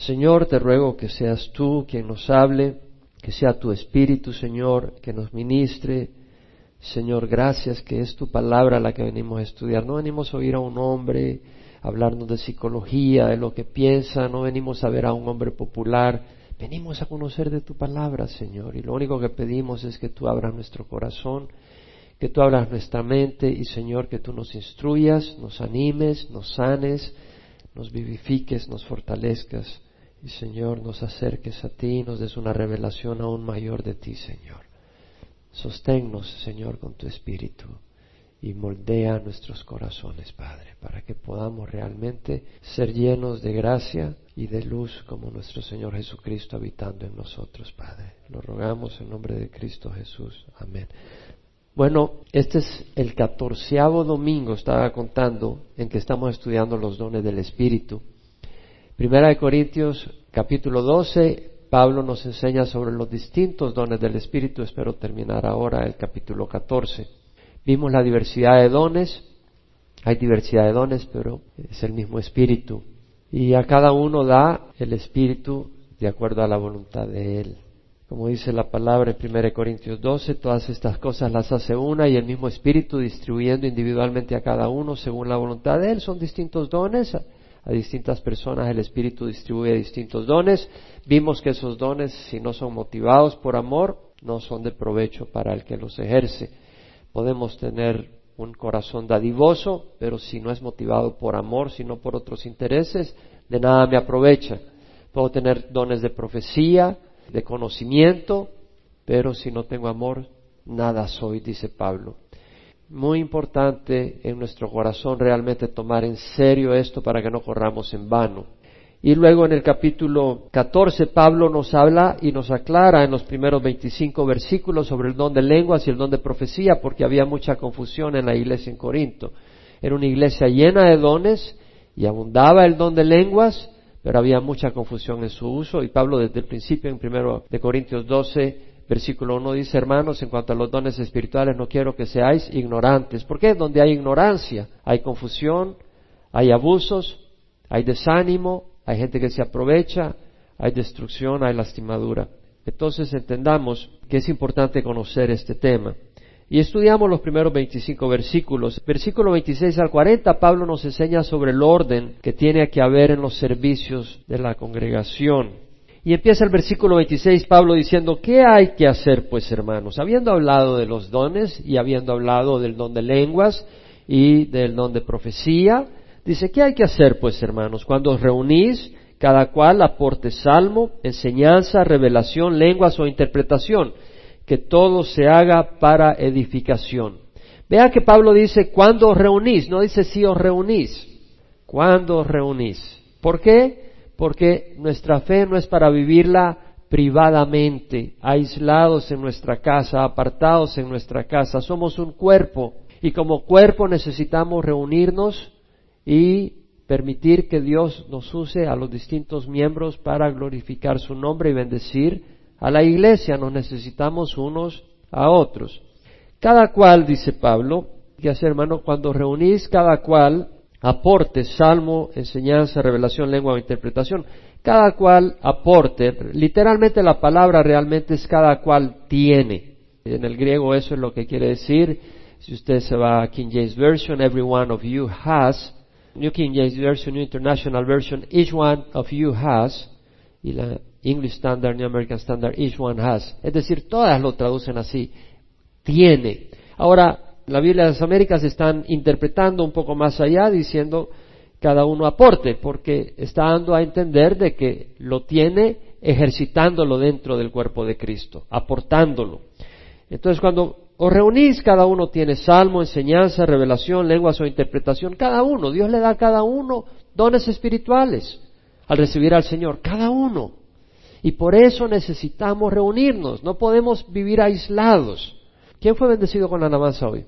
Señor, te ruego que seas tú quien nos hable, que sea tu Espíritu, Señor, que nos ministre. Señor, gracias que es tu palabra la que venimos a estudiar. No venimos a oír a un hombre hablarnos de psicología, de lo que piensa, no venimos a ver a un hombre popular, venimos a conocer de tu palabra, Señor. Y lo único que pedimos es que tú abras nuestro corazón, que tú abras nuestra mente y, Señor, que tú nos instruyas, nos animes, nos sanes, nos vivifiques, nos fortalezcas y Señor, nos acerques a ti y nos des una revelación aún mayor de ti, Señor. Sosténnos, Señor, con tu Espíritu y moldea nuestros corazones, Padre, para que podamos realmente ser llenos de gracia y de luz como nuestro Señor Jesucristo habitando en nosotros, Padre. Lo rogamos en nombre de Cristo Jesús. Amén. Bueno, este es el catorceavo domingo, estaba contando, en que estamos estudiando los dones del Espíritu. Primera de Corintios capítulo 12, Pablo nos enseña sobre los distintos dones del Espíritu. Espero terminar ahora el capítulo 14. Vimos la diversidad de dones. Hay diversidad de dones, pero es el mismo Espíritu. Y a cada uno da el Espíritu de acuerdo a la voluntad de Él. Como dice la palabra en 1 Corintios 12, todas estas cosas las hace una y el mismo Espíritu distribuyendo individualmente a cada uno según la voluntad de Él. Son distintos dones a distintas personas, el Espíritu distribuye distintos dones. Vimos que esos dones, si no son motivados por amor, no son de provecho para el que los ejerce. Podemos tener un corazón dadivoso, pero si no es motivado por amor, sino por otros intereses, de nada me aprovecha. Puedo tener dones de profecía, de conocimiento, pero si no tengo amor, nada soy, dice Pablo muy importante en nuestro corazón realmente tomar en serio esto para que no corramos en vano. Y luego en el capítulo 14 Pablo nos habla y nos aclara en los primeros 25 versículos sobre el don de lenguas y el don de profecía porque había mucha confusión en la iglesia en Corinto. Era una iglesia llena de dones y abundaba el don de lenguas, pero había mucha confusión en su uso y Pablo desde el principio en primero de Corintios 12 Versículo 1 dice, hermanos, en cuanto a los dones espirituales, no quiero que seáis ignorantes. ¿Por qué? Donde hay ignorancia, hay confusión, hay abusos, hay desánimo, hay gente que se aprovecha, hay destrucción, hay lastimadura. Entonces entendamos que es importante conocer este tema. Y estudiamos los primeros 25 versículos. Versículo 26 al 40, Pablo nos enseña sobre el orden que tiene que haber en los servicios de la congregación. Y empieza el versículo 26, Pablo diciendo, ¿qué hay que hacer pues hermanos? Habiendo hablado de los dones y habiendo hablado del don de lenguas y del don de profecía, dice, ¿qué hay que hacer pues hermanos? Cuando os reunís, cada cual aporte salmo, enseñanza, revelación, lenguas o interpretación, que todo se haga para edificación. Vea que Pablo dice, cuando os reunís, no dice si os reunís, cuando os reunís. ¿Por qué? Porque nuestra fe no es para vivirla privadamente, aislados en nuestra casa, apartados en nuestra casa. Somos un cuerpo y como cuerpo necesitamos reunirnos y permitir que Dios nos use a los distintos miembros para glorificar su nombre y bendecir a la iglesia. Nos necesitamos unos a otros. Cada cual, dice Pablo, que hacer hermano, cuando reunís cada cual aporte, salmo, enseñanza, revelación, lengua o interpretación. Cada cual aporte, literalmente la palabra realmente es cada cual tiene. En el griego eso es lo que quiere decir. Si usted se va a King James Version, every one of you has. New King James Version, New International Version, each one of you has. Y la English Standard, New American Standard, each one has. Es decir, todas lo traducen así. Tiene. Ahora, la Biblia de las Américas están interpretando un poco más allá diciendo cada uno aporte, porque está dando a entender de que lo tiene ejercitándolo dentro del cuerpo de Cristo, aportándolo. Entonces cuando os reunís, cada uno tiene salmo, enseñanza, revelación, lenguas o interpretación, cada uno, Dios le da a cada uno dones espirituales al recibir al Señor, cada uno. Y por eso necesitamos reunirnos, no podemos vivir aislados. ¿Quién fue bendecido con la alabanza hoy?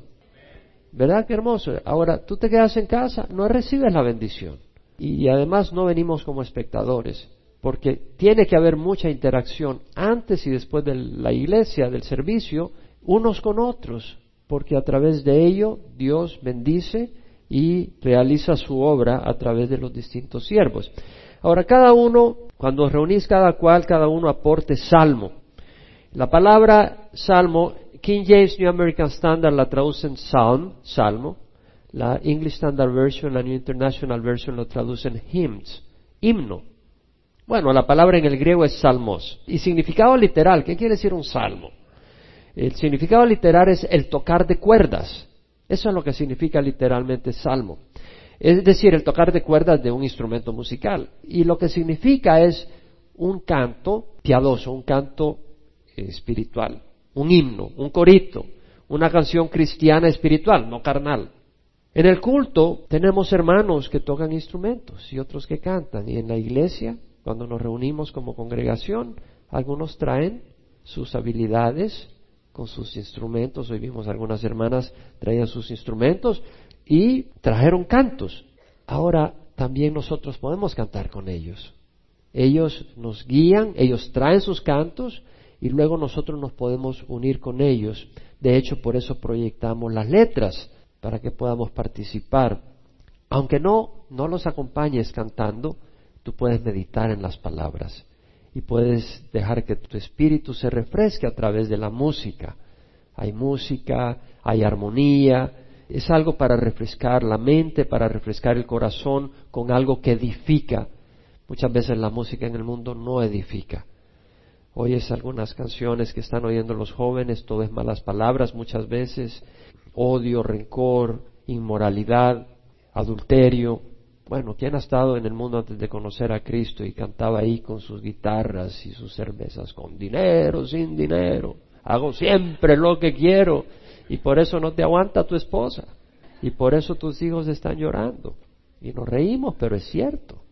¿Verdad qué hermoso? Ahora, tú te quedas en casa, no recibes la bendición. Y, además no venimos como espectadores, porque tiene que haber mucha interacción antes y después de la iglesia, del servicio, unos con otros, porque a través de ello Dios bendice y realiza su obra a través de los distintos siervos. Ahora, cada uno, cuando reunís cada cual, cada uno aporte salmo. La palabra salmo, King James New American Standard la traducen psalm, salmo. La English Standard Version, la New International Version lo traducen hymns, himno. Bueno, la palabra en el griego es salmos. Y significado literal, ¿qué quiere decir un salmo? El significado literal es el tocar de cuerdas. Eso es lo que significa literalmente salmo. Es decir, el tocar de cuerdas de un instrumento musical. Y lo que significa es un canto piadoso, un canto espiritual, un himno, un corito, una canción cristiana espiritual, no carnal. En el culto tenemos hermanos que tocan instrumentos y otros que cantan. Y en la iglesia, cuando nos reunimos como congregación, algunos traen sus habilidades con sus instrumentos. Hoy vimos algunas hermanas traían sus instrumentos y trajeron cantos. Ahora también nosotros podemos cantar con ellos. Ellos nos guían, ellos traen sus cantos y luego nosotros nos podemos unir con ellos. De hecho, por eso proyectamos las letras, para que podamos participar. Aunque no, no los acompañes cantando, tú puedes meditar en las palabras y puedes dejar que tu espíritu se refresque a través de la música. Hay música, hay armonía, es algo para refrescar la mente, para refrescar el corazón con algo que edifica. Muchas veces la música en el mundo no edifica. Oyes algunas canciones que están oyendo los jóvenes, todo es malas palabras muchas veces, odio, rencor, inmoralidad, adulterio, bueno, ¿quién ha estado en el mundo antes de conocer a Cristo y cantaba ahí con sus guitarras y sus cervezas, con dinero, sin dinero? Hago siempre lo que quiero y por eso no te aguanta tu esposa y por eso tus hijos están llorando. Y nos reímos, pero es cierto.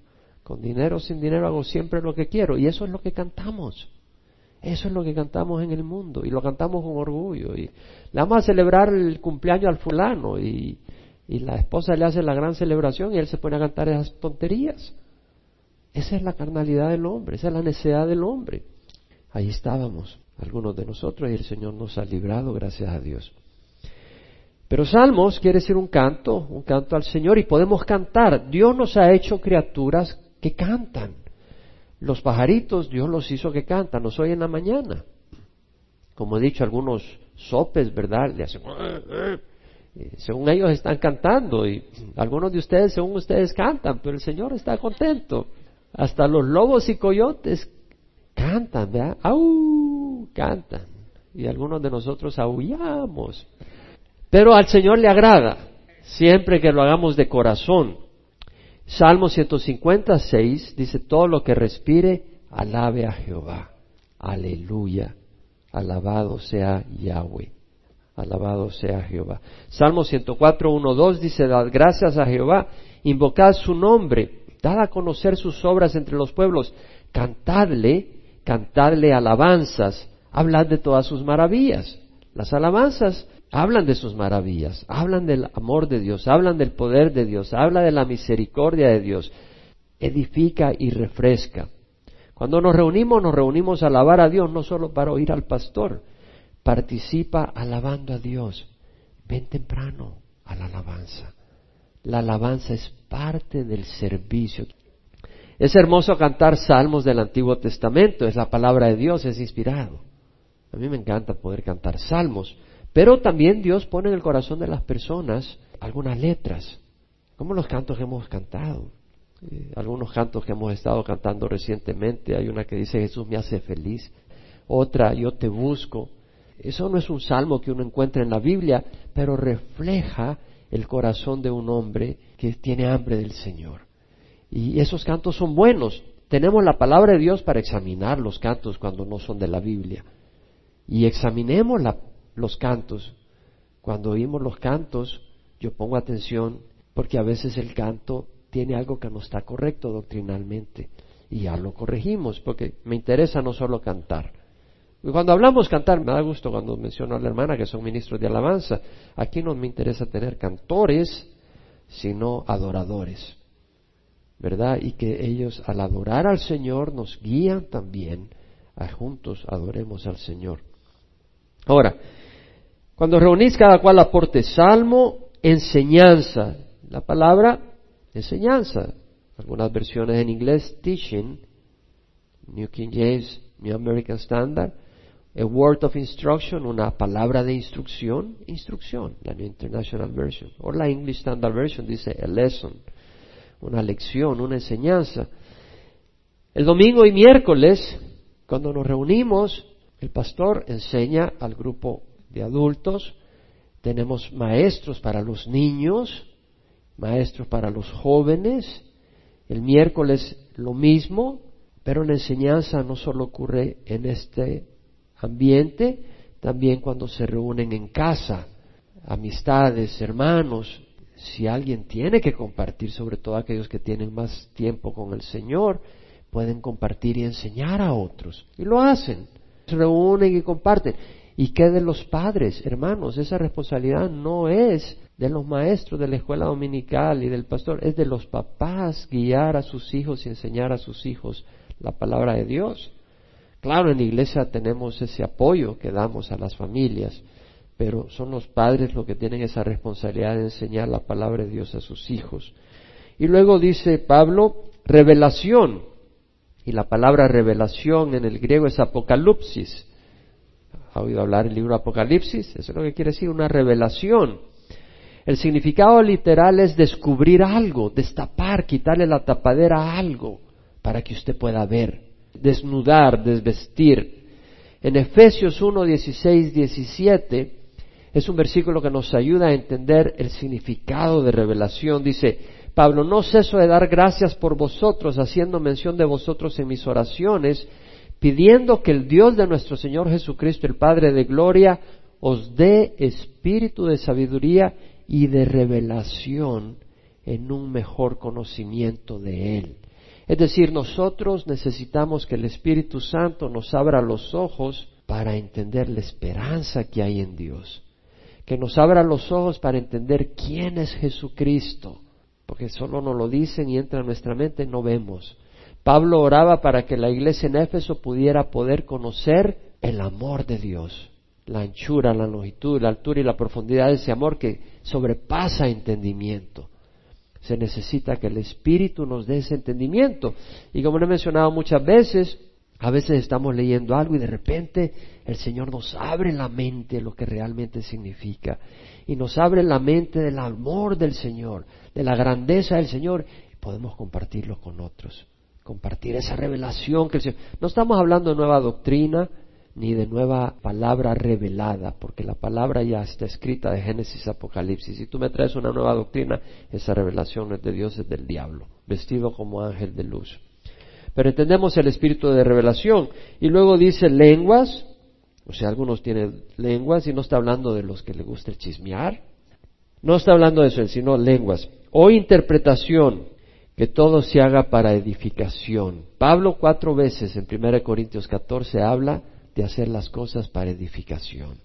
Con dinero, sin dinero hago siempre lo que quiero y eso es lo que cantamos. Eso es lo que cantamos en el mundo y lo cantamos con orgullo. Y le vamos a celebrar el cumpleaños al fulano y y la esposa le hace la gran celebración y él se pone a cantar esas tonterías. Esa es la carnalidad del hombre, esa es la necesidad del hombre. Ahí estábamos, algunos de nosotros, y el Señor nos ha librado, gracias a Dios. Pero salmos quiere decir un canto, un canto al Señor, y podemos cantar. Dios nos ha hecho criaturas que cantan. Los pajaritos, Dios los hizo que cantan, nos oyen en la mañana. Como he dicho, algunos sopes, ¿verdad? Le hacen según ellos están cantando y algunos de ustedes, según ustedes cantan, pero el Señor está contento. Hasta los lobos y coyotes cantan, ¿verdad? ¡Au! Cantan. Y algunos de nosotros aullamos. Pero al Señor le agrada, siempre que lo hagamos de corazón. Salmo 156 dice, todo lo que respire, alabe a Jehová. Aleluya. Alabado sea Yahweh. Alabado sea Jehová. Salmo 104, 1, 2 dice, dad gracias a Jehová, invocad su nombre, dad a conocer sus obras entre los pueblos, cantadle, cantadle alabanzas, hablad de todas sus maravillas. Las alabanzas hablan de sus maravillas, hablan del amor de Dios, hablan del poder de Dios, habla de la misericordia de Dios, edifica y refresca. Cuando nos reunimos, nos reunimos a alabar a Dios, no solo para oír al pastor, participa alabando a Dios. Ven temprano a la alabanza. La alabanza es parte del servicio. Es hermoso cantar salmos del Antiguo Testamento, es la palabra de Dios, es inspirado. A mí me encanta poder cantar salmos, pero también Dios pone en el corazón de las personas algunas letras, como los cantos que hemos cantado. Eh, algunos cantos que hemos estado cantando recientemente, hay una que dice Jesús me hace feliz, otra yo te busco, eso no es un salmo que uno encuentra en la Biblia, pero refleja el corazón de un hombre que tiene hambre del Señor. Y esos cantos son buenos. Tenemos la palabra de Dios para examinar los cantos cuando no son de la Biblia. Y examinemos los cantos. Cuando oímos los cantos, yo pongo atención porque a veces el canto tiene algo que no está correcto doctrinalmente. Y ya lo corregimos porque me interesa no solo cantar, cuando hablamos cantar, me da gusto cuando menciono a la hermana que son ministros de alabanza. Aquí no me interesa tener cantores, sino adoradores. ¿Verdad? Y que ellos al adorar al Señor nos guían también a juntos adoremos al Señor. Ahora, cuando reunís cada cual aporte salmo, enseñanza. La palabra enseñanza. algunas versiones en inglés, teaching, New King James, New American Standard, a word of instruction, una palabra de instrucción, instrucción, la New International Version, o la English Standard Version dice a lesson, una lección, una enseñanza. El domingo y miércoles, cuando nos reunimos, el pastor enseña al grupo de adultos, tenemos maestros para los niños, maestros para los jóvenes, el miércoles lo mismo, pero la enseñanza no solo ocurre en este ambiente, también cuando se reúnen en casa, amistades, hermanos, si alguien tiene que compartir, sobre todo aquellos que tienen más tiempo con el Señor, pueden compartir y enseñar a otros. Y lo hacen. Se reúnen y comparten. ¿Y qué de los padres, hermanos? Esa responsabilidad no es de los maestros de la escuela dominical y del pastor, es de los papás guiar a sus hijos y enseñar a sus hijos la palabra de Dios. Claro, en la iglesia tenemos ese apoyo que damos a las familias, pero son los padres los que tienen esa responsabilidad de enseñar la palabra de Dios a sus hijos. Y luego dice Pablo, revelación. Y la palabra revelación en el griego es apocalipsis. ¿Ha oído hablar el libro Apocalipsis? Eso es lo que quiere decir, una revelación. El significado literal es descubrir algo, destapar, quitarle la tapadera a algo para que usted pueda ver, desnudar, desvestir. En Efesios 1, 16, 17 es un versículo que nos ayuda a entender el significado de revelación. Dice, Pablo, no ceso de dar gracias por vosotros, haciendo mención de vosotros en mis oraciones, pidiendo que el Dios de nuestro Señor Jesucristo, el Padre de Gloria, os dé espíritu de sabiduría y de revelación en un mejor conocimiento de Él. Es decir, nosotros necesitamos que el Espíritu Santo nos abra los ojos para entender la esperanza que hay en Dios, que nos abra los ojos para entender quién es Jesucristo, porque solo nos lo dicen y entra en nuestra mente no vemos. Pablo oraba para que la iglesia en Éfeso pudiera poder conocer el amor de Dios, la anchura, la longitud, la altura y la profundidad de ese amor que sobrepasa entendimiento. Se necesita que el Espíritu nos dé ese entendimiento. Y como lo he mencionado muchas veces, a veces estamos leyendo algo y de repente el Señor nos abre la mente lo que realmente significa. Y nos abre la mente del amor del Señor, de la grandeza del Señor. Y podemos compartirlo con otros. Compartir esa revelación que el Señor. No estamos hablando de nueva doctrina, ni de nueva palabra revelada, porque la palabra ya está escrita de Génesis Apocalipsis. Si tú me traes una nueva doctrina, esa revelación no es de Dios, es del diablo, vestido como ángel de luz. Pero entendemos el espíritu de revelación. Y luego dice lenguas, o sea, algunos tienen lenguas y no está hablando de los que le gusta chismear. No está hablando de eso, sino lenguas. O interpretación, que todo se haga para edificación. Pablo cuatro veces en 1 Corintios 14 habla de hacer las cosas para edificación.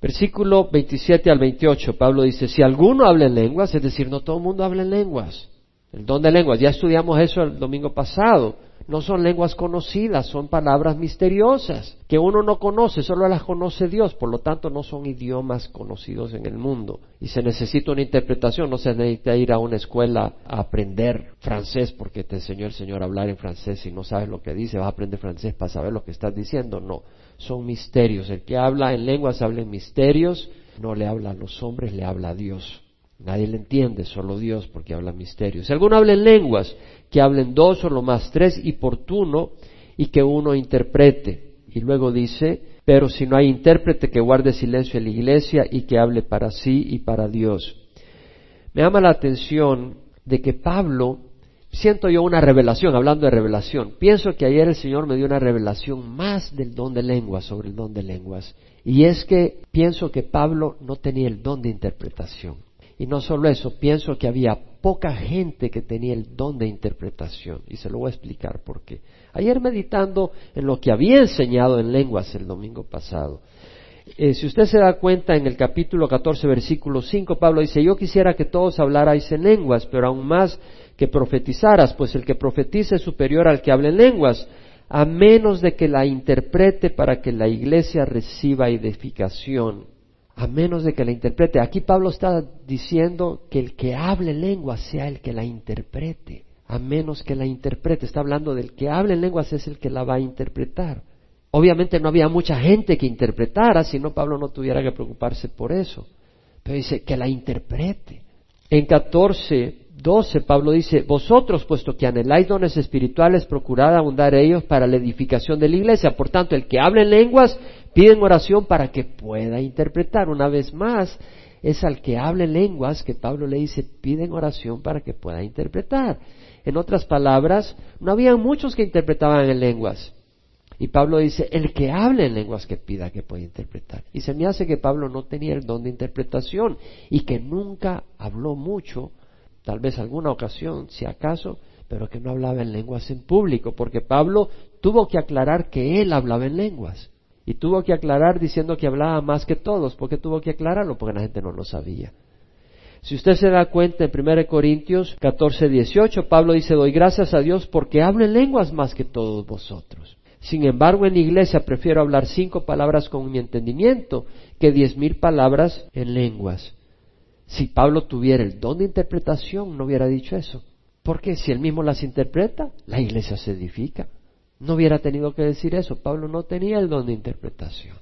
Versículo 27 al 28, Pablo dice, si alguno habla en lenguas, es decir, no todo el mundo habla en lenguas. El don de lenguas, ya estudiamos eso el domingo pasado no son lenguas conocidas, son palabras misteriosas que uno no conoce, solo las conoce Dios, por lo tanto no son idiomas conocidos en el mundo. Y se necesita una interpretación, no se necesita ir a una escuela a aprender francés porque te enseñó el Señor a hablar en francés y no sabes lo que dice, vas a aprender francés para saber lo que estás diciendo. No, son misterios. El que habla en lenguas habla en misterios, no le habla a los hombres, le habla a Dios. Nadie le entiende, solo Dios, porque habla misterios. Si alguno habla en lenguas, que hablen dos o lo más tres y portuno y que uno interprete. Y luego dice, pero si no hay intérprete que guarde silencio en la iglesia y que hable para sí y para Dios. Me llama la atención de que Pablo, siento yo una revelación, hablando de revelación, pienso que ayer el Señor me dio una revelación más del don de lenguas, sobre el don de lenguas. Y es que pienso que Pablo no tenía el don de interpretación. Y no solo eso, pienso que había poca gente que tenía el don de interpretación. Y se lo voy a explicar por qué. Ayer meditando en lo que había enseñado en lenguas el domingo pasado. Eh, si usted se da cuenta en el capítulo 14, versículo 5, Pablo dice, yo quisiera que todos hablarais en lenguas, pero aún más que profetizaras, pues el que profetiza es superior al que habla en lenguas, a menos de que la interprete para que la iglesia reciba edificación a menos de que la interprete. Aquí Pablo está diciendo que el que hable lengua sea el que la interprete, a menos que la interprete. Está hablando del que habla en lenguas es el que la va a interpretar. Obviamente no había mucha gente que interpretara, si no Pablo no tuviera que preocuparse por eso. Pero dice que la interprete. En 14, 12 Pablo dice, vosotros, puesto que anheláis dones espirituales, procurad abundar ellos para la edificación de la iglesia. Por tanto, el que habla en lenguas, piden oración para que pueda interpretar. Una vez más, es al que hable lenguas que Pablo le dice, piden oración para que pueda interpretar. En otras palabras, no había muchos que interpretaban en lenguas. Y Pablo dice, el que hable en lenguas que pida que pueda interpretar. Y se me hace que Pablo no tenía el don de interpretación y que nunca habló mucho, tal vez alguna ocasión, si acaso, pero que no hablaba en lenguas en público, porque Pablo tuvo que aclarar que él hablaba en lenguas. Y tuvo que aclarar diciendo que hablaba más que todos. ¿Por qué tuvo que aclararlo? Porque la gente no lo sabía. Si usted se da cuenta en 1 Corintios 14, 18, Pablo dice, doy gracias a Dios porque hablo en lenguas más que todos vosotros. Sin embargo, en iglesia prefiero hablar cinco palabras con mi entendimiento que diez mil palabras en lenguas. Si Pablo tuviera el don de interpretación, no hubiera dicho eso. Porque si él mismo las interpreta, la iglesia se edifica. No hubiera tenido que decir eso. Pablo no tenía el don de interpretación.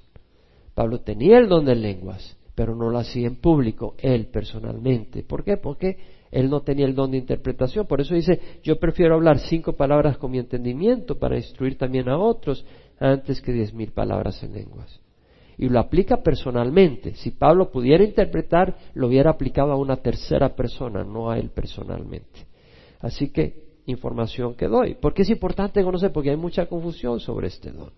Pablo tenía el don de lenguas, pero no lo hacía en público, él personalmente. ¿Por qué? Porque él no tenía el don de interpretación. Por eso dice, yo prefiero hablar cinco palabras con mi entendimiento para instruir también a otros antes que diez mil palabras en lenguas. Y lo aplica personalmente. Si Pablo pudiera interpretar, lo hubiera aplicado a una tercera persona, no a él personalmente. Así que información que doy. Porque es importante conocer, porque hay mucha confusión sobre este don.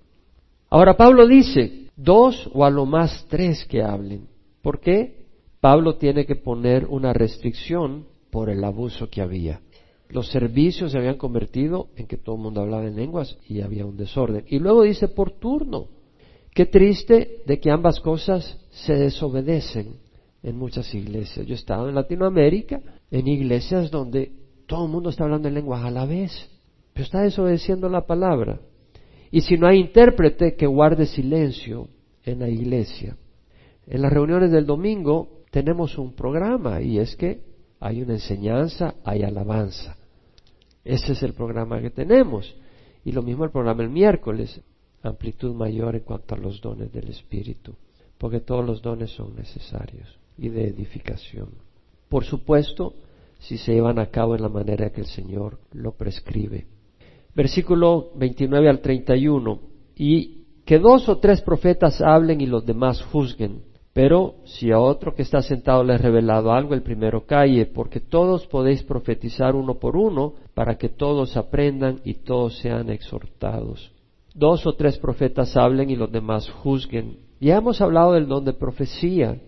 Ahora Pablo dice, dos o a lo más tres que hablen. ¿Por qué? Pablo tiene que poner una restricción por el abuso que había. Los servicios se habían convertido en que todo el mundo hablaba en lenguas y había un desorden. Y luego dice por turno. Qué triste de que ambas cosas se desobedecen en muchas iglesias. Yo he estado en Latinoamérica, en iglesias donde todo el mundo está hablando en lenguas a la vez, pero está desobedeciendo la palabra. Y si no hay intérprete, que guarde silencio en la iglesia. En las reuniones del domingo tenemos un programa y es que hay una enseñanza, hay alabanza. Ese es el programa que tenemos. Y lo mismo el programa el miércoles, amplitud mayor en cuanto a los dones del Espíritu, porque todos los dones son necesarios y de edificación. Por supuesto, si se llevan a cabo en la manera que el Señor lo prescribe. Versículo 29 al 31. Y que dos o tres profetas hablen y los demás juzguen. Pero si a otro que está sentado le he revelado algo, el primero calle, porque todos podéis profetizar uno por uno, para que todos aprendan y todos sean exhortados. Dos o tres profetas hablen y los demás juzguen. Ya hemos hablado del don de profecía.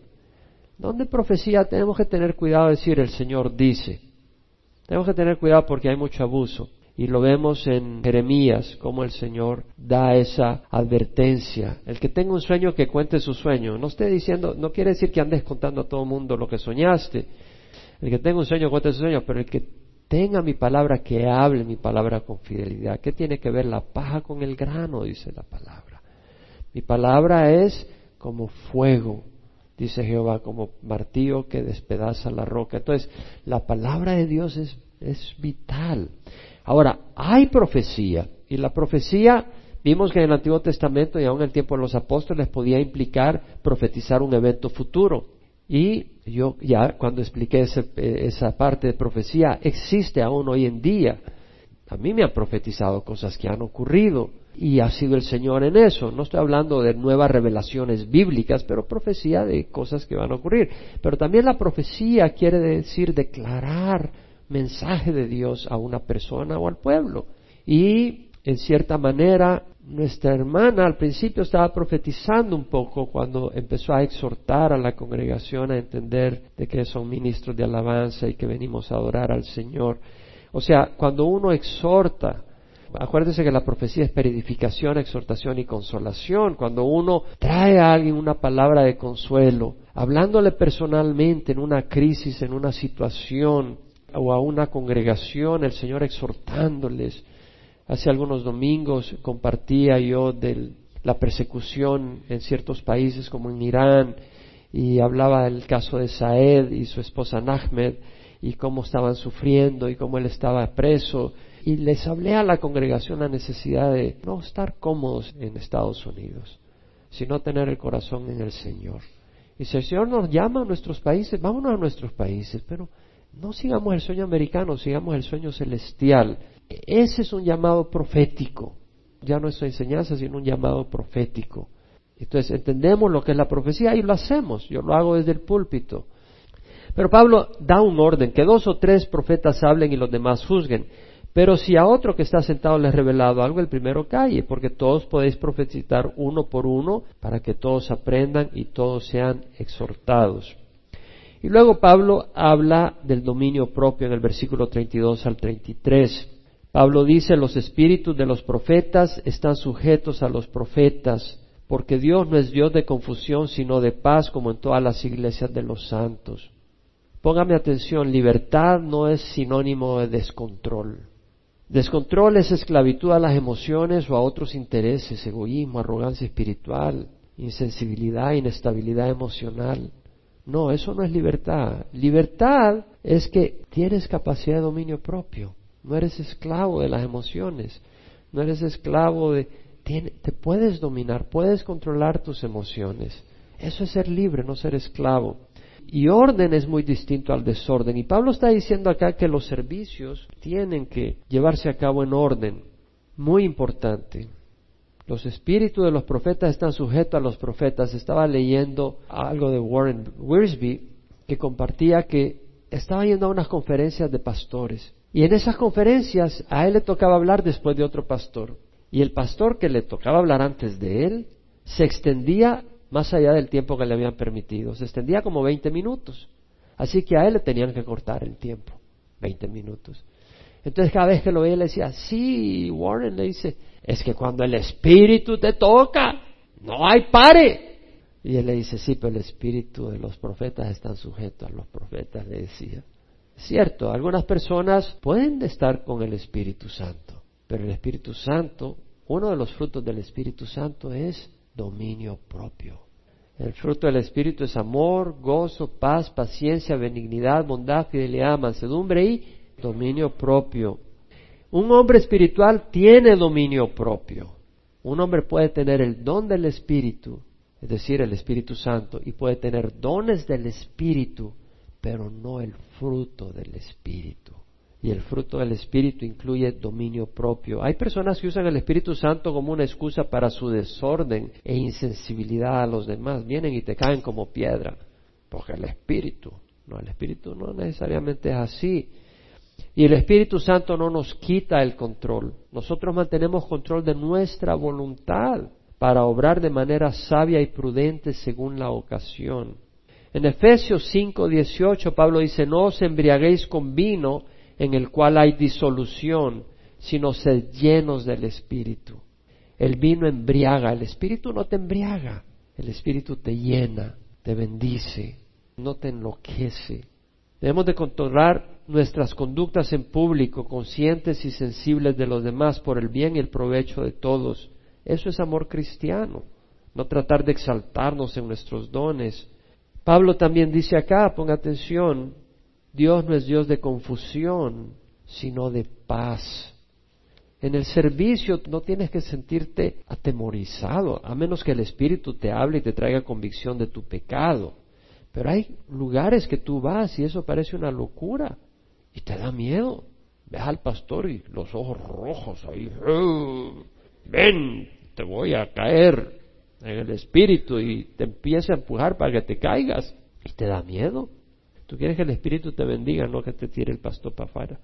¿Dónde profecía tenemos que tener cuidado de decir el Señor dice. Tenemos que tener cuidado porque hay mucho abuso. Y lo vemos en Jeremías, como el Señor da esa advertencia. El que tenga un sueño, que cuente su sueño. No esté diciendo, no quiere decir que andes contando a todo el mundo lo que soñaste. El que tenga un sueño, cuente su sueño, pero el que tenga mi palabra, que hable mi palabra con fidelidad. ¿Qué tiene que ver la paja con el grano? Dice la palabra. Mi palabra es como fuego dice Jehová, como martillo que despedaza la roca. Entonces, la palabra de Dios es, es vital. Ahora, hay profecía, y la profecía, vimos que en el Antiguo Testamento y aún en el tiempo de los apóstoles podía implicar profetizar un evento futuro. Y yo ya cuando expliqué esa parte de profecía, existe aún hoy en día. A mí me han profetizado cosas que han ocurrido y ha sido el Señor en eso. No estoy hablando de nuevas revelaciones bíblicas, pero profecía de cosas que van a ocurrir. Pero también la profecía quiere decir declarar mensaje de Dios a una persona o al pueblo. Y en cierta manera, nuestra hermana al principio estaba profetizando un poco cuando empezó a exhortar a la congregación a entender de que son ministros de alabanza y que venimos a adorar al Señor. O sea, cuando uno exhorta, acuérdese que la profecía es peridificación, exhortación y consolación. Cuando uno trae a alguien una palabra de consuelo, hablándole personalmente en una crisis, en una situación, o a una congregación, el Señor exhortándoles. Hace algunos domingos compartía yo de la persecución en ciertos países como en Irán y hablaba del caso de Saed y su esposa Nahmed y cómo estaban sufriendo y cómo él estaba preso. Y les hablé a la congregación la necesidad de no estar cómodos en Estados Unidos, sino tener el corazón en el Señor. Y si el Señor nos llama a nuestros países, vámonos a nuestros países, pero no sigamos el sueño americano, sigamos el sueño celestial. Ese es un llamado profético, ya no es una enseñanza, sino un llamado profético. Entonces entendemos lo que es la profecía y lo hacemos. Yo lo hago desde el púlpito. Pero Pablo da un orden, que dos o tres profetas hablen y los demás juzguen. Pero si a otro que está sentado le he revelado algo, el primero calle, porque todos podéis profetizar uno por uno para que todos aprendan y todos sean exhortados. Y luego Pablo habla del dominio propio en el versículo 32 al 33. Pablo dice, los espíritus de los profetas están sujetos a los profetas, porque Dios no es Dios de confusión, sino de paz, como en todas las iglesias de los santos. Póngame atención, libertad no es sinónimo de descontrol. Descontrol es esclavitud a las emociones o a otros intereses, egoísmo, arrogancia espiritual, insensibilidad, inestabilidad emocional. No, eso no es libertad. Libertad es que tienes capacidad de dominio propio. No eres esclavo de las emociones. No eres esclavo de... te puedes dominar, puedes controlar tus emociones. Eso es ser libre, no ser esclavo. Y orden es muy distinto al desorden. Y Pablo está diciendo acá que los servicios tienen que llevarse a cabo en orden. Muy importante. Los espíritus de los profetas están sujetos a los profetas. Estaba leyendo algo de Warren Wiersbe que compartía que estaba yendo a unas conferencias de pastores. Y en esas conferencias a él le tocaba hablar después de otro pastor. Y el pastor que le tocaba hablar antes de él se extendía más allá del tiempo que le habían permitido. Se extendía como 20 minutos. Así que a él le tenían que cortar el tiempo, 20 minutos. Entonces cada vez que lo veía le decía, sí, Warren le dice, es que cuando el espíritu te toca, no hay pare. Y él le dice, sí, pero el espíritu de los profetas están sujetos a los profetas, le decía. Cierto, algunas personas pueden estar con el Espíritu Santo, pero el Espíritu Santo, uno de los frutos del Espíritu Santo es dominio propio. El fruto del Espíritu es amor, gozo, paz, paciencia, benignidad, bondad, fidelidad, mansedumbre y dominio propio. Un hombre espiritual tiene dominio propio. Un hombre puede tener el don del Espíritu, es decir, el Espíritu Santo, y puede tener dones del Espíritu, pero no el fruto del Espíritu y el fruto del Espíritu incluye dominio propio. Hay personas que usan el Espíritu Santo como una excusa para su desorden e insensibilidad a los demás. Vienen y te caen como piedra, porque el Espíritu, no, el Espíritu no necesariamente es así. Y el Espíritu Santo no nos quita el control. Nosotros mantenemos control de nuestra voluntad para obrar de manera sabia y prudente según la ocasión. En Efesios 5:18 Pablo dice, no os embriaguéis con vino, en el cual hay disolución, sino sed llenos del Espíritu. El vino embriaga, el Espíritu no te embriaga, el Espíritu te llena, te bendice, no te enloquece. Debemos de controlar nuestras conductas en público, conscientes y sensibles de los demás por el bien y el provecho de todos. Eso es amor cristiano, no tratar de exaltarnos en nuestros dones. Pablo también dice acá, ponga atención, Dios no es Dios de confusión, sino de paz. En el servicio no tienes que sentirte atemorizado, a menos que el Espíritu te hable y te traiga convicción de tu pecado. Pero hay lugares que tú vas y eso parece una locura y te da miedo. Ves al pastor y los ojos rojos ahí. Ven, te voy a caer en el Espíritu y te empieza a empujar para que te caigas y te da miedo. Tú quieres que el Espíritu te bendiga, no que te tire el pastor para afuera.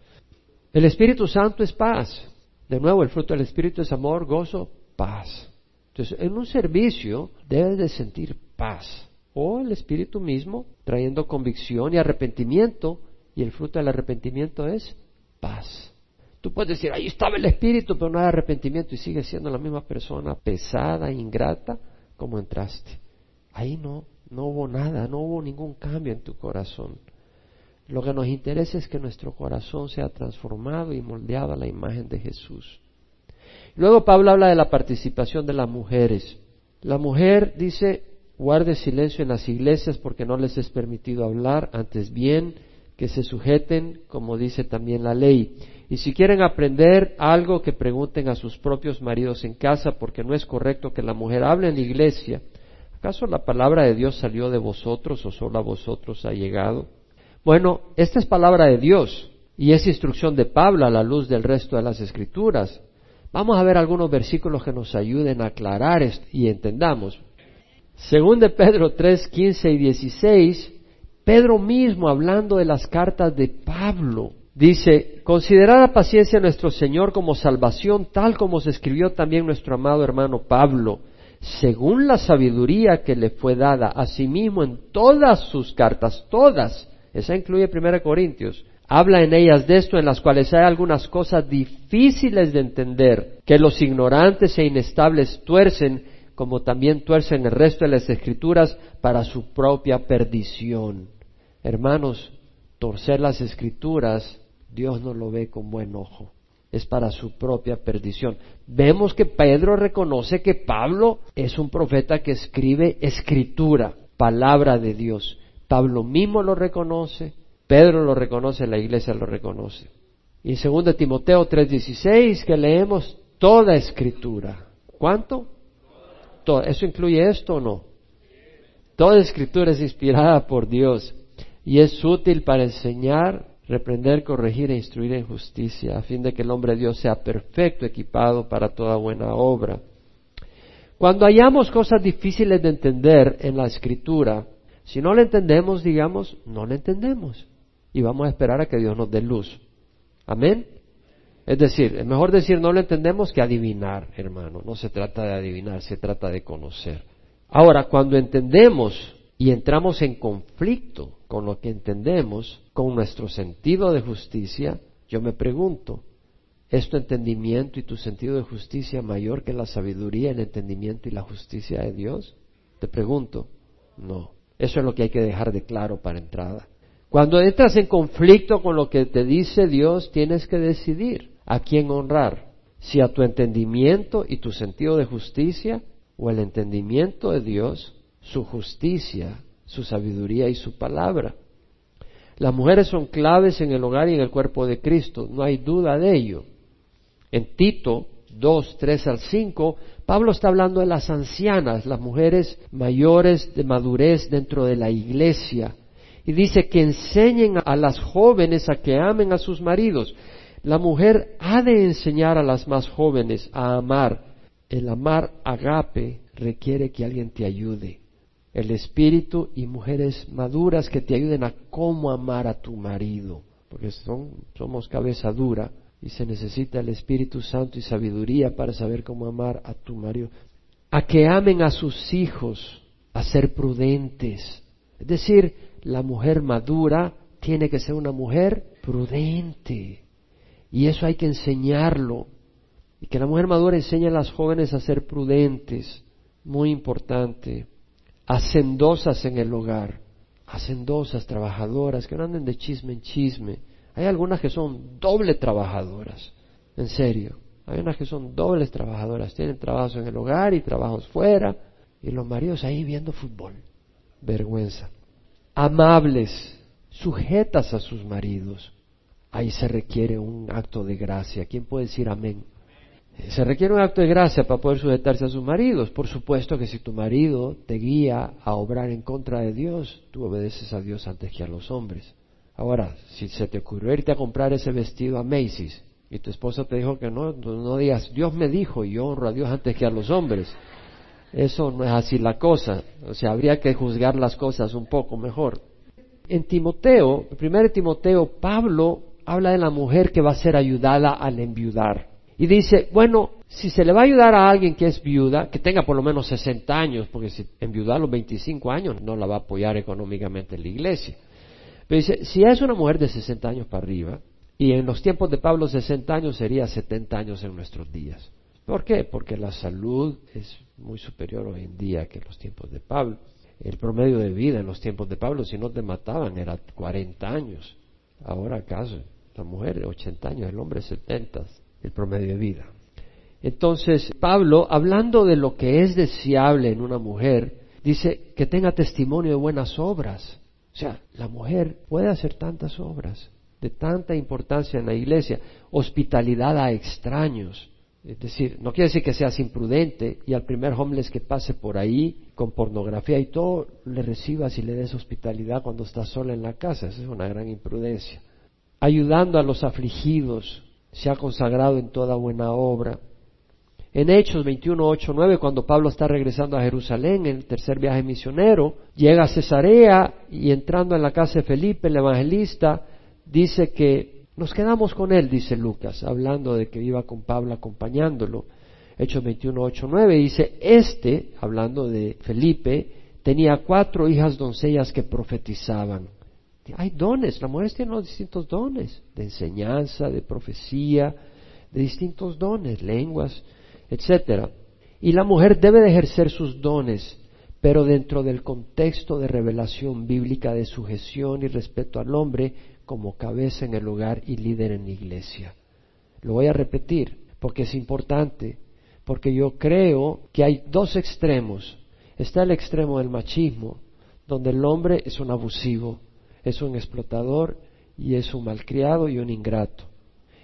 El Espíritu Santo es paz. De nuevo, el fruto del Espíritu es amor, gozo, paz. Entonces, en un servicio debes de sentir paz. O el Espíritu mismo trayendo convicción y arrepentimiento. Y el fruto del arrepentimiento es paz. Tú puedes decir, ahí estaba el Espíritu, pero no hay arrepentimiento y sigues siendo la misma persona pesada, ingrata, como entraste. Ahí no. No hubo nada, no hubo ningún cambio en tu corazón. Lo que nos interesa es que nuestro corazón sea transformado y moldeado a la imagen de Jesús. Luego Pablo habla de la participación de las mujeres. La mujer dice, guarde silencio en las iglesias porque no les es permitido hablar, antes bien que se sujeten, como dice también la ley. Y si quieren aprender algo, que pregunten a sus propios maridos en casa, porque no es correcto que la mujer hable en la iglesia. ¿Acaso la palabra de Dios salió de vosotros o solo a vosotros ha llegado? Bueno, esta es palabra de Dios y es instrucción de Pablo a la luz del resto de las escrituras. Vamos a ver algunos versículos que nos ayuden a aclarar esto y entendamos. Según de Pedro 3, 15 y 16, Pedro mismo hablando de las cartas de Pablo, dice, considerad la paciencia de nuestro Señor como salvación, tal como se escribió también nuestro amado hermano Pablo, según la sabiduría que le fue dada a sí mismo en todas sus cartas, todas, esa incluye 1 Corintios, habla en ellas de esto, en las cuales hay algunas cosas difíciles de entender, que los ignorantes e inestables tuercen, como también tuercen el resto de las escrituras para su propia perdición. Hermanos, torcer las escrituras, Dios no lo ve con buen ojo. Es para su propia perdición. Vemos que Pedro reconoce que Pablo es un profeta que escribe escritura, palabra de Dios. Pablo mismo lo reconoce, Pedro lo reconoce, la iglesia lo reconoce. Y en 2 Timoteo 3:16 que leemos toda escritura. ¿Cuánto? ¿Eso incluye esto o no? Toda escritura es inspirada por Dios y es útil para enseñar, reprender, corregir e instruir en justicia, a fin de que el hombre de Dios sea perfecto, equipado para toda buena obra. Cuando hallamos cosas difíciles de entender en la escritura, si no la entendemos, digamos, no la entendemos. Y vamos a esperar a que Dios nos dé luz. Amén. Es decir, es mejor decir no lo entendemos que adivinar, hermano. No se trata de adivinar, se trata de conocer. Ahora, cuando entendemos y entramos en conflicto con lo que entendemos, con nuestro sentido de justicia, yo me pregunto, ¿es tu entendimiento y tu sentido de justicia mayor que la sabiduría, el entendimiento y la justicia de Dios? Te pregunto, no. Eso es lo que hay que dejar de claro para entrada. Cuando entras en conflicto con lo que te dice Dios, tienes que decidir a quién honrar, si a tu entendimiento y tu sentido de justicia o el entendimiento de Dios su justicia, su sabiduría y su palabra. Las mujeres son claves en el hogar y en el cuerpo de Cristo, no hay duda de ello. En Tito 2, 3 al 5, Pablo está hablando de las ancianas, las mujeres mayores de madurez dentro de la iglesia. Y dice que enseñen a las jóvenes a que amen a sus maridos. La mujer ha de enseñar a las más jóvenes a amar. El amar agape requiere que alguien te ayude el espíritu y mujeres maduras que te ayuden a cómo amar a tu marido, porque son, somos cabeza dura y se necesita el Espíritu Santo y sabiduría para saber cómo amar a tu marido. A que amen a sus hijos, a ser prudentes. Es decir, la mujer madura tiene que ser una mujer prudente. Y eso hay que enseñarlo. Y que la mujer madura enseñe a las jóvenes a ser prudentes. Muy importante hacendosas en el hogar, hacendosas, trabajadoras, que no anden de chisme en chisme. Hay algunas que son doble trabajadoras, en serio. Hay unas que son dobles trabajadoras, tienen trabajos en el hogar y trabajos fuera, y los maridos ahí viendo fútbol. Vergüenza. Amables, sujetas a sus maridos. Ahí se requiere un acto de gracia. ¿Quién puede decir amén? Se requiere un acto de gracia para poder sujetarse a sus maridos. Por supuesto que si tu marido te guía a obrar en contra de Dios, tú obedeces a Dios antes que a los hombres. Ahora, si se te ocurrió irte a comprar ese vestido a Macy's y tu esposa te dijo que no, no digas, Dios me dijo y yo honro a Dios antes que a los hombres. Eso no es así la cosa. O sea, habría que juzgar las cosas un poco mejor. En Timoteo, el primer Timoteo, Pablo habla de la mujer que va a ser ayudada al enviudar. Y dice, bueno, si se le va a ayudar a alguien que es viuda, que tenga por lo menos 60 años, porque si enviudar a los 25 años no la va a apoyar económicamente en la iglesia. Pero dice, si es una mujer de 60 años para arriba, y en los tiempos de Pablo 60 años sería 70 años en nuestros días. ¿Por qué? Porque la salud es muy superior hoy en día que en los tiempos de Pablo. El promedio de vida en los tiempos de Pablo, si no te mataban, era 40 años. Ahora acaso, la mujer 80 años, el hombre 70 el promedio de vida. Entonces, Pablo, hablando de lo que es deseable en una mujer, dice que tenga testimonio de buenas obras. O sea, la mujer puede hacer tantas obras de tanta importancia en la iglesia, hospitalidad a extraños. Es decir, no quiere decir que seas imprudente y al primer homeless que pase por ahí con pornografía y todo le recibas y le des hospitalidad cuando estás sola en la casa. Esa es una gran imprudencia. Ayudando a los afligidos, se ha consagrado en toda buena obra. En Hechos 21, 8, 9, cuando Pablo está regresando a Jerusalén en el tercer viaje misionero, llega a Cesarea y entrando en la casa de Felipe, el evangelista, dice que nos quedamos con él, dice Lucas, hablando de que iba con Pablo acompañándolo. Hechos 21, 8, 9, dice, este, hablando de Felipe, tenía cuatro hijas doncellas que profetizaban. Hay dones, las mujeres tienen los distintos dones, de enseñanza, de profecía, de distintos dones, lenguas, etcétera. Y la mujer debe de ejercer sus dones, pero dentro del contexto de revelación bíblica de sujeción y respeto al hombre como cabeza en el hogar y líder en la iglesia. Lo voy a repetir porque es importante, porque yo creo que hay dos extremos. Está el extremo del machismo, donde el hombre es un abusivo, es un explotador y es un malcriado y un ingrato.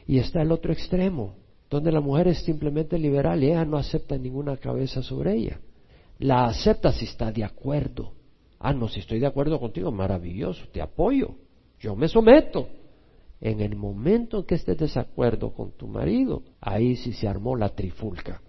Y está el otro extremo, donde la mujer es simplemente liberal y ella no acepta ninguna cabeza sobre ella. La acepta si está de acuerdo. Ah, no, si estoy de acuerdo contigo, maravilloso, te apoyo, yo me someto. En el momento en que estés de desacuerdo con tu marido, ahí sí se armó la trifulca.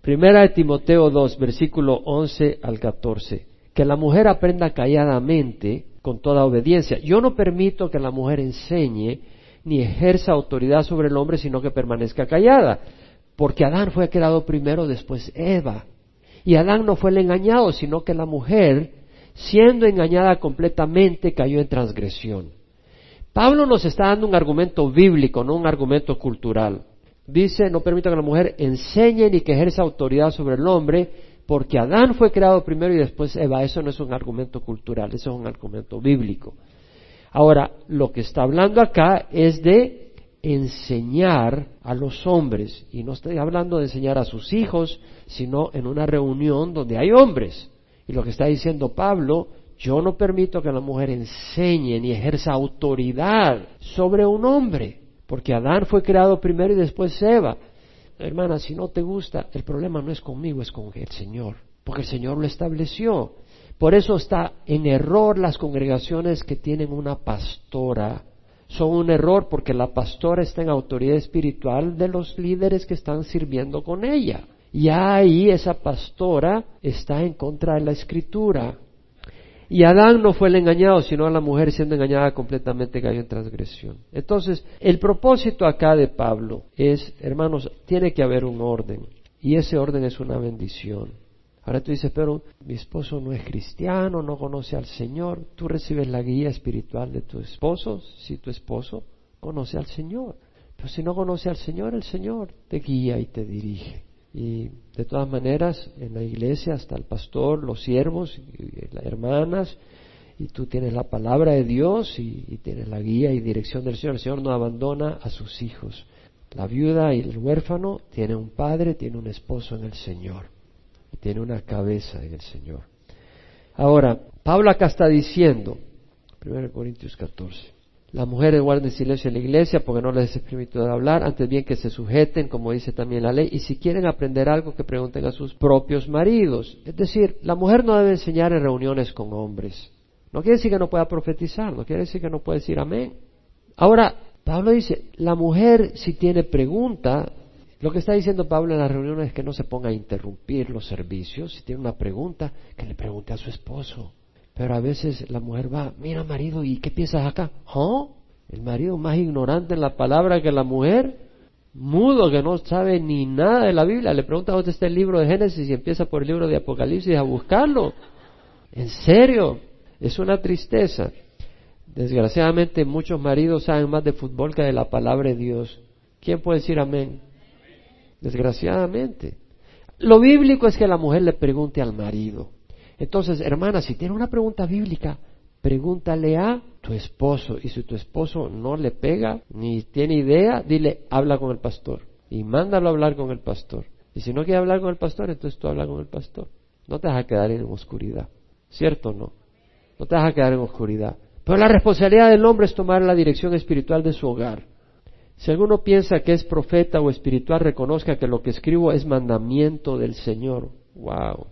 Primera de Timoteo 2, versículo 11 al 14. Que la mujer aprenda calladamente con toda obediencia. Yo no permito que la mujer enseñe ni ejerza autoridad sobre el hombre, sino que permanezca callada. Porque Adán fue creado primero, después Eva. Y Adán no fue el engañado, sino que la mujer, siendo engañada completamente, cayó en transgresión. Pablo nos está dando un argumento bíblico, no un argumento cultural. Dice, no permita que la mujer enseñe ni que ejerza autoridad sobre el hombre, porque Adán fue creado primero y después Eva. Eso no es un argumento cultural, eso es un argumento bíblico. Ahora, lo que está hablando acá es de enseñar a los hombres, y no estoy hablando de enseñar a sus hijos, sino en una reunión donde hay hombres. Y lo que está diciendo Pablo, yo no permito que la mujer enseñe ni ejerza autoridad sobre un hombre, porque Adán fue creado primero y después Eva. Hermana, si no te gusta, el problema no es conmigo, es con el Señor, porque el Señor lo estableció. Por eso está en error las congregaciones que tienen una pastora. Son un error porque la pastora está en autoridad espiritual de los líderes que están sirviendo con ella. Y ahí esa pastora está en contra de la escritura. Y Adán no fue el engañado, sino a la mujer siendo engañada completamente cayó en transgresión. Entonces, el propósito acá de Pablo es, hermanos, tiene que haber un orden. Y ese orden es una bendición. Ahora tú dices, pero mi esposo no es cristiano, no conoce al Señor. Tú recibes la guía espiritual de tu esposo, si tu esposo conoce al Señor. Pero si no conoce al Señor, el Señor te guía y te dirige. Y de todas maneras, en la iglesia hasta el pastor, los siervos, y las hermanas, y tú tienes la palabra de Dios y, y, tienes la guía y dirección del Señor. El Señor no abandona a sus hijos. La viuda y el huérfano tiene un padre, tiene un esposo en el Señor tiene una cabeza en el Señor. Ahora, Pablo acá está diciendo, 1 Corintios 14, las mujeres guarden silencio en la iglesia porque no les es permitido hablar, antes bien que se sujeten, como dice también la ley, y si quieren aprender algo que pregunten a sus propios maridos. Es decir, la mujer no debe enseñar en reuniones con hombres. No quiere decir que no pueda profetizar, no quiere decir que no pueda decir amén. Ahora, Pablo dice, la mujer si tiene pregunta, lo que está diciendo Pablo en las reuniones es que no se ponga a interrumpir los servicios. Si tiene una pregunta, que le pregunte a su esposo. Pero a veces la mujer va, mira marido, ¿y qué piensas acá? ¿Oh? El marido más ignorante en la palabra que la mujer, mudo, que no sabe ni nada de la Biblia. Le pregunta dónde está el libro de Génesis y empieza por el libro de Apocalipsis a buscarlo. En serio, es una tristeza. Desgraciadamente muchos maridos saben más de fútbol que de la palabra de Dios. ¿Quién puede decir amén? desgraciadamente. Lo bíblico es que la mujer le pregunte al marido. Entonces, hermana, si tiene una pregunta bíblica, pregúntale a tu esposo. Y si tu esposo no le pega ni tiene idea, dile, habla con el pastor. Y mándalo a hablar con el pastor. Y si no quiere hablar con el pastor, entonces tú habla con el pastor. No te vas a quedar en oscuridad. ¿Cierto o no? no te vas a quedar en oscuridad. Pero la responsabilidad del hombre es tomar la dirección espiritual de su hogar. Si alguno piensa que es profeta o espiritual, reconozca que lo que escribo es mandamiento del Señor. Wow.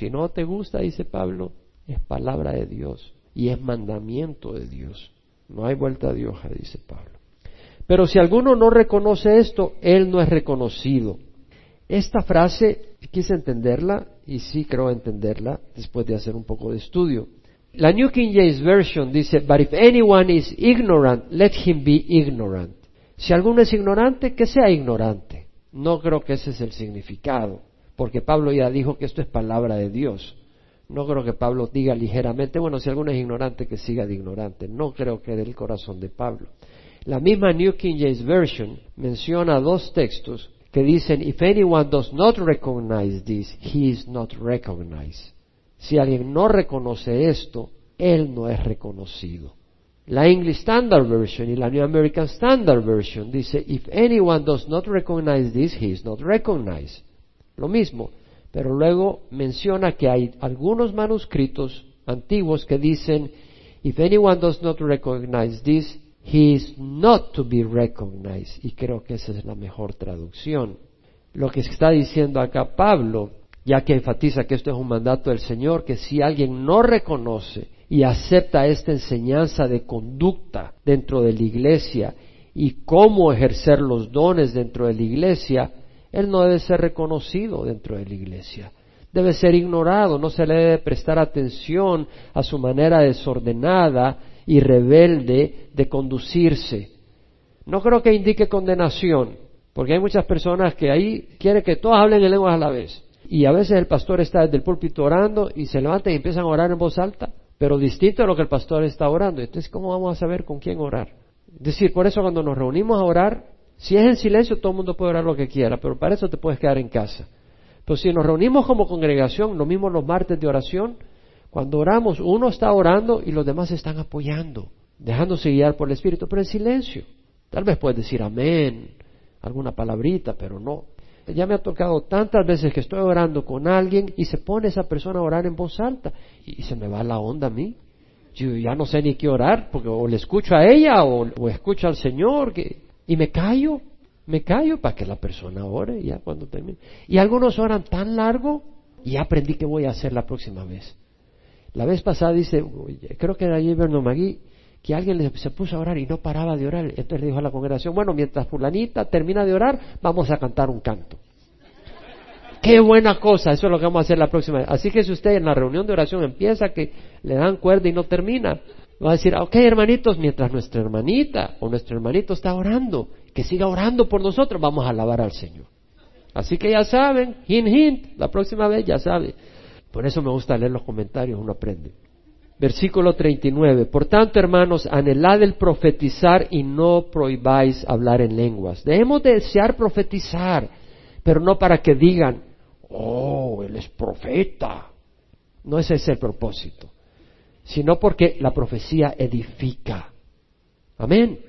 Si no te gusta, dice Pablo, es palabra de Dios y es mandamiento de Dios. No hay vuelta de hoja, dice Pablo. Pero si alguno no reconoce esto, él no es reconocido. Esta frase quise entenderla y sí creo entenderla después de hacer un poco de estudio. La New King James Version dice, But if anyone is ignorant, let him be ignorant. Si alguno es ignorante, que sea ignorante. No creo que ese es el significado, porque Pablo ya dijo que esto es palabra de Dios. No creo que Pablo diga ligeramente, bueno, si alguno es ignorante, que siga de ignorante. No creo que del corazón de Pablo. La misma New King James Version menciona dos textos que dicen, If anyone does not recognize this, he is not recognized. Si alguien no reconoce esto, él no es reconocido. La English Standard Version y la New American Standard Version dice, if anyone does not recognize this, he is not recognized. Lo mismo, pero luego menciona que hay algunos manuscritos antiguos que dicen, if anyone does not recognize this, he is not to be recognized. Y creo que esa es la mejor traducción. Lo que está diciendo acá Pablo, ya que enfatiza que esto es un mandato del Señor, que si alguien no reconoce y acepta esta enseñanza de conducta dentro de la iglesia y cómo ejercer los dones dentro de la iglesia, él no debe ser reconocido dentro de la iglesia. Debe ser ignorado, no se le debe prestar atención a su manera desordenada y rebelde de conducirse. No creo que indique condenación, porque hay muchas personas que ahí quieren que todos hablen en lenguas a la vez. Y a veces el pastor está desde el púlpito orando y se levanta y empiezan a orar en voz alta pero distinto a lo que el pastor está orando. Entonces, ¿cómo vamos a saber con quién orar? Es decir, por eso cuando nos reunimos a orar, si es en silencio, todo el mundo puede orar lo que quiera, pero para eso te puedes quedar en casa. Pero si nos reunimos como congregación, lo mismo los martes de oración, cuando oramos, uno está orando y los demás están apoyando, dejándose guiar por el Espíritu, pero en silencio. Tal vez puedes decir amén, alguna palabrita, pero no. Ya me ha tocado tantas veces que estoy orando con alguien y se pone esa persona a orar en voz alta y se me va la onda a mí. Yo ya no sé ni qué orar porque o le escucho a ella o, escucho al Señor que, y me callo, me callo para que la persona ore ya cuando termine. Y algunos oran tan largo y aprendí qué voy a hacer la próxima vez. La vez pasada dice, creo que era allí Magui, que alguien se puso a orar y no paraba de orar. Entonces le dijo a la congregación, bueno, mientras fulanita termina de orar, vamos a cantar un canto. Qué buena cosa, eso es lo que vamos a hacer la próxima vez. Así que si usted en la reunión de oración empieza que le dan cuerda y no termina, va a decir, ok hermanitos, mientras nuestra hermanita o nuestro hermanito está orando, que siga orando por nosotros, vamos a alabar al Señor. Así que ya saben, hint, hint, la próxima vez ya sabe. Por eso me gusta leer los comentarios, uno aprende. Versículo 39. Por tanto, hermanos, anhelad el profetizar y no prohibáis hablar en lenguas. Debemos desear profetizar, pero no para que digan, oh, él es profeta. No ese es el propósito, sino porque la profecía edifica. Amén.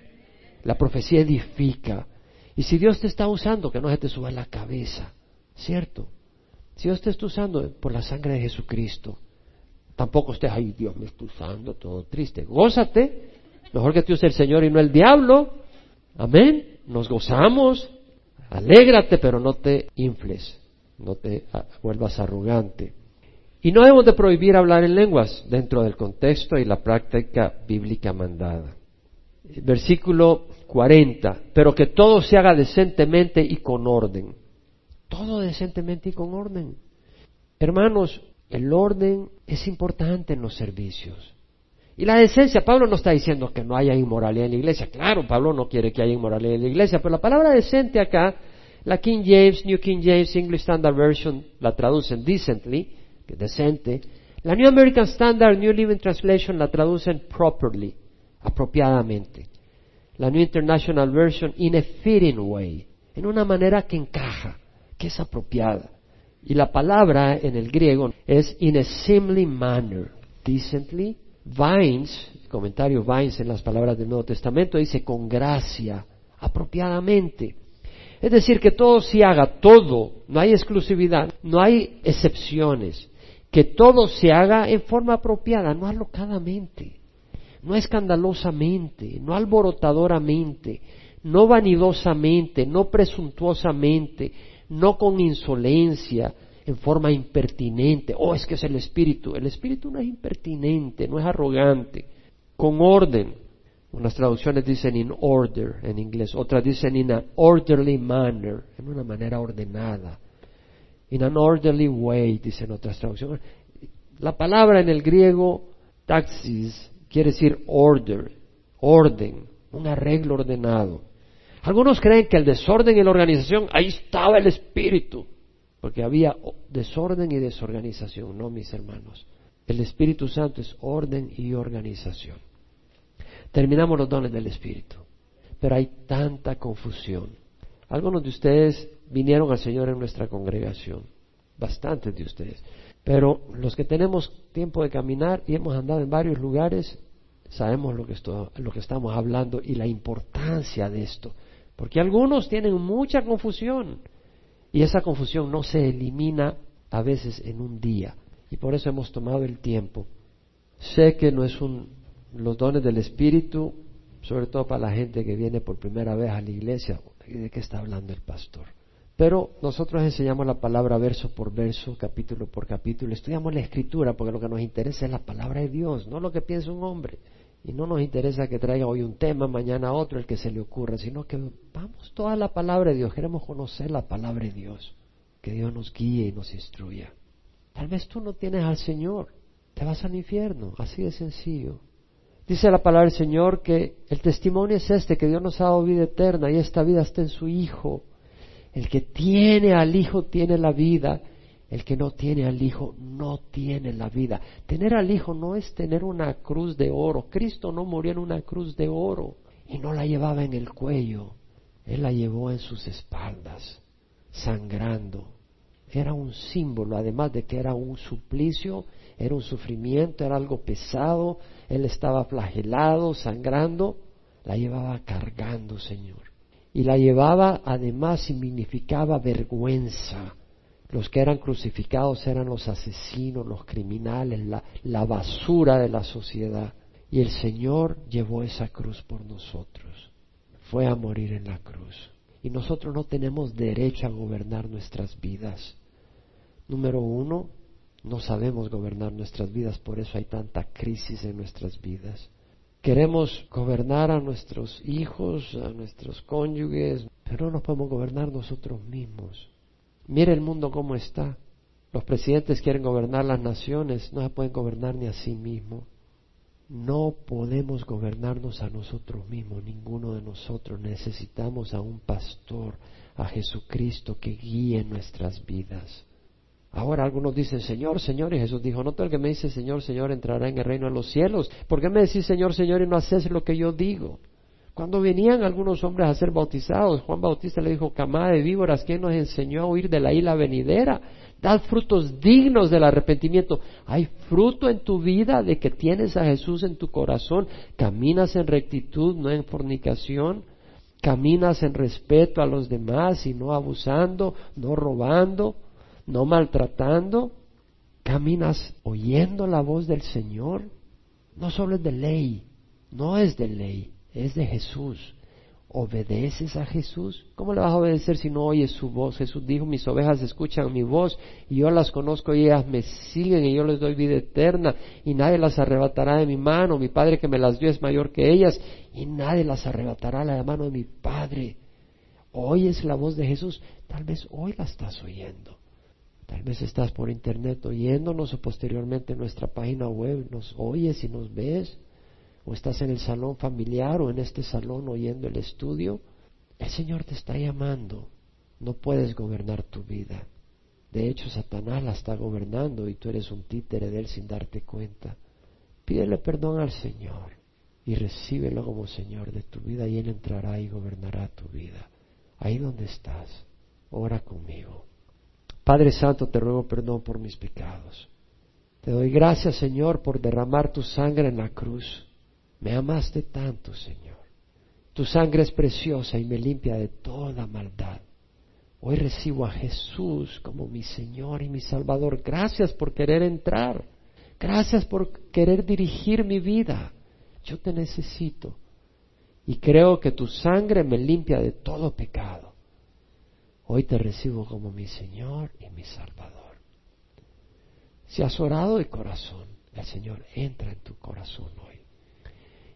La profecía edifica. Y si Dios te está usando, que no se te suba la cabeza, ¿cierto? Si Dios te está usando por la sangre de Jesucristo, Tampoco estés ahí, Dios me está usando, todo triste. Gózate. Mejor que te use el Señor y no el diablo. Amén. Nos gozamos. Alégrate, pero no te infles. No te vuelvas arrogante. Y no debemos de prohibir hablar en lenguas dentro del contexto y la práctica bíblica mandada. Versículo 40. Pero que todo se haga decentemente y con orden. Todo decentemente y con orden. Hermanos, el orden es importante en los servicios. Y la decencia, Pablo no está diciendo que no haya inmoralidad en la iglesia. Claro, Pablo no quiere que haya inmoralidad en la iglesia, pero la palabra decente acá, la King James, New King James, English Standard Version la traducen decently, decente. La New American Standard, New Living Translation la traducen properly, apropiadamente. La New International Version, in a fitting way, en una manera que encaja, que es apropiada. Y la palabra en el griego es in a seemly manner, decently. Vines, comentario Vines en las palabras del Nuevo Testamento, dice con gracia, apropiadamente. Es decir, que todo se haga, todo, no hay exclusividad, no hay excepciones, que todo se haga en forma apropiada, no alocadamente, no escandalosamente, no alborotadoramente, no vanidosamente, no presuntuosamente, no con insolencia, en forma impertinente. Oh, es que es el espíritu. El espíritu no es impertinente, no es arrogante, con orden. Unas traducciones dicen in order en inglés, otras dicen in an orderly manner, en una manera ordenada. In an orderly way, dicen otras traducciones. La palabra en el griego taxis quiere decir order, orden, un arreglo ordenado. Algunos creen que el desorden en la organización, ahí estaba el espíritu, porque había desorden y desorganización, no mis hermanos. El Espíritu Santo es orden y organización. Terminamos los dones del Espíritu, pero hay tanta confusión. Algunos de ustedes vinieron al Señor en nuestra congregación, bastantes de ustedes, pero los que tenemos tiempo de caminar y hemos andado en varios lugares, sabemos lo que, estamos hablando y la importancia de esto. Porque algunos tienen mucha confusión y esa confusión no se elimina a veces en un día. Y por eso hemos tomado el tiempo. Sé que no es un, los dones del Espíritu, sobre todo para la gente que viene por primera vez a la iglesia. ¿De qué está hablando el pastor? Pero nosotros enseñamos la palabra verso por verso, capítulo por capítulo. Estudiamos la escritura porque lo que nos interesa es la palabra de Dios, no lo que piensa un hombre. Y no nos interesa que traiga hoy un tema, mañana otro, el que se le ocurra, sino que vamos toda la palabra de Dios. Queremos conocer la palabra de Dios. Que Dios nos guíe y nos instruya. Tal vez tú no tienes al Señor. Te vas al infierno. Así de sencillo. Dice la palabra del Señor que el testimonio es este, que Dios nos ha dado vida eterna y esta vida está en su Hijo. El que tiene al Hijo tiene la vida el que no tiene al Hijo no tiene la vida. Tener al Hijo no es tener una cruz de oro. Cristo no murió en una cruz de oro y no la llevaba en el cuello. Él la llevó en sus espaldas, sangrando. Era un símbolo, además de que era un suplicio, era un sufrimiento, era algo pesado. Él estaba flagelado, sangrando. La llevaba cargando, Señor. Y la llevaba, además, significaba vergüenza los que eran crucificados eran los asesinos, los criminales, la, basura de la sociedad. Y el Señor llevó esa cruz por nosotros. Fue a morir en la cruz. Y nosotros no tenemos derecho a gobernar nuestras vidas. Número uno, no sabemos gobernar nuestras vidas, por eso hay tanta crisis en nuestras vidas. Queremos gobernar a nuestros hijos, a nuestros cónyuges, pero no nos podemos gobernar nosotros mismos. Mire el mundo cómo está. Los presidentes quieren gobernar las naciones, no se pueden gobernar ni a sí mismos. No podemos gobernarnos a nosotros mismos, ninguno de nosotros. Necesitamos a un pastor, a Jesucristo que guíe nuestras vidas. Ahora algunos dicen, Señor, Señor, y Jesús dijo, no todo el que me dice Señor, Señor entrará en el reino de los cielos. ¿Por qué me decís Señor, Señor y no haces lo que yo digo? Cuando venían algunos hombres a ser bautizados, Juan Bautista le dijo, camada de víboras, ¿quién nos enseñó a huir de la isla venidera? Dad frutos dignos del arrepentimiento. Hay fruto en tu vida de que tienes a Jesús en tu corazón. Caminas en rectitud, no en fornicación. Caminas en respeto a los demás y no abusando, no robando, no maltratando. Caminas oyendo la voz del Señor. No solo es de ley, no es de ley es de Jesús. ¿Obedeces a Jesús? ¿Cómo le vas a obedecer si no oyes su voz? Jesús dijo, mis ovejas escuchan mi voz y yo las conozco y ellas me siguen y yo les doy vida eterna y nadie las arrebatará de mi mano. Mi Padre que me las dio es mayor que ellas y nadie las arrebatará de la mano de mi Padre. ¿Oyes la voz de Jesús? Tal vez hoy la estás oyendo. Tal vez estás por internet oyéndonos o posteriormente en nuestra página web nos oyes y nos ves o estás en el salón familiar o en este salón oyendo el estudio, el Señor te está llamando. No puedes gobernar tu vida. De hecho, Satanás la está gobernando y tú eres un títere de él sin darte cuenta. Pídele perdón al Señor y recíbelo como Señor de tu vida y Él entrará y gobernará tu vida. Ahí donde estás, ora conmigo. Padre Santo, te ruego perdón por mis pecados. Te doy gracias, Señor, por derramar tu sangre en la cruz me amaste tanto, Señor. Tu sangre es preciosa y me limpia de toda maldad. Hoy recibo a Jesús como mi Señor y mi Salvador. Gracias por querer entrar. Gracias por querer dirigir mi vida. Yo te necesito. Y creo que tu sangre me limpia de todo pecado. Hoy te recibo como mi Señor y mi Salvador. Si has orado de corazón, el Señor entra en tu corazón hoy.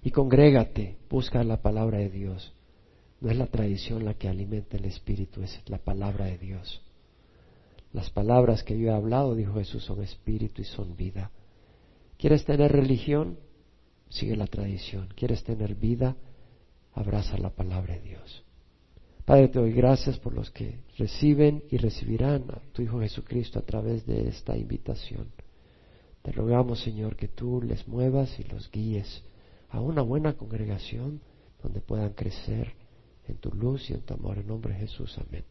Y congrégate, busca la palabra de Dios. No es la tradición la que alimenta el espíritu, es la palabra de Dios. Las palabras que yo he hablado, dijo Jesús, son espíritu y son vida. ¿Quieres tener religión? Sigue la tradición. ¿Quieres tener vida? Abraza la palabra de Dios. Padre, te doy gracias por los que reciben y recibirán a tu Hijo Jesucristo a través de esta invitación. Te rogamos, Señor, que tú les muevas y los guíes a una buena congregación donde puedan crecer en tu luz y en tu amor. En nombre de Jesús, amén.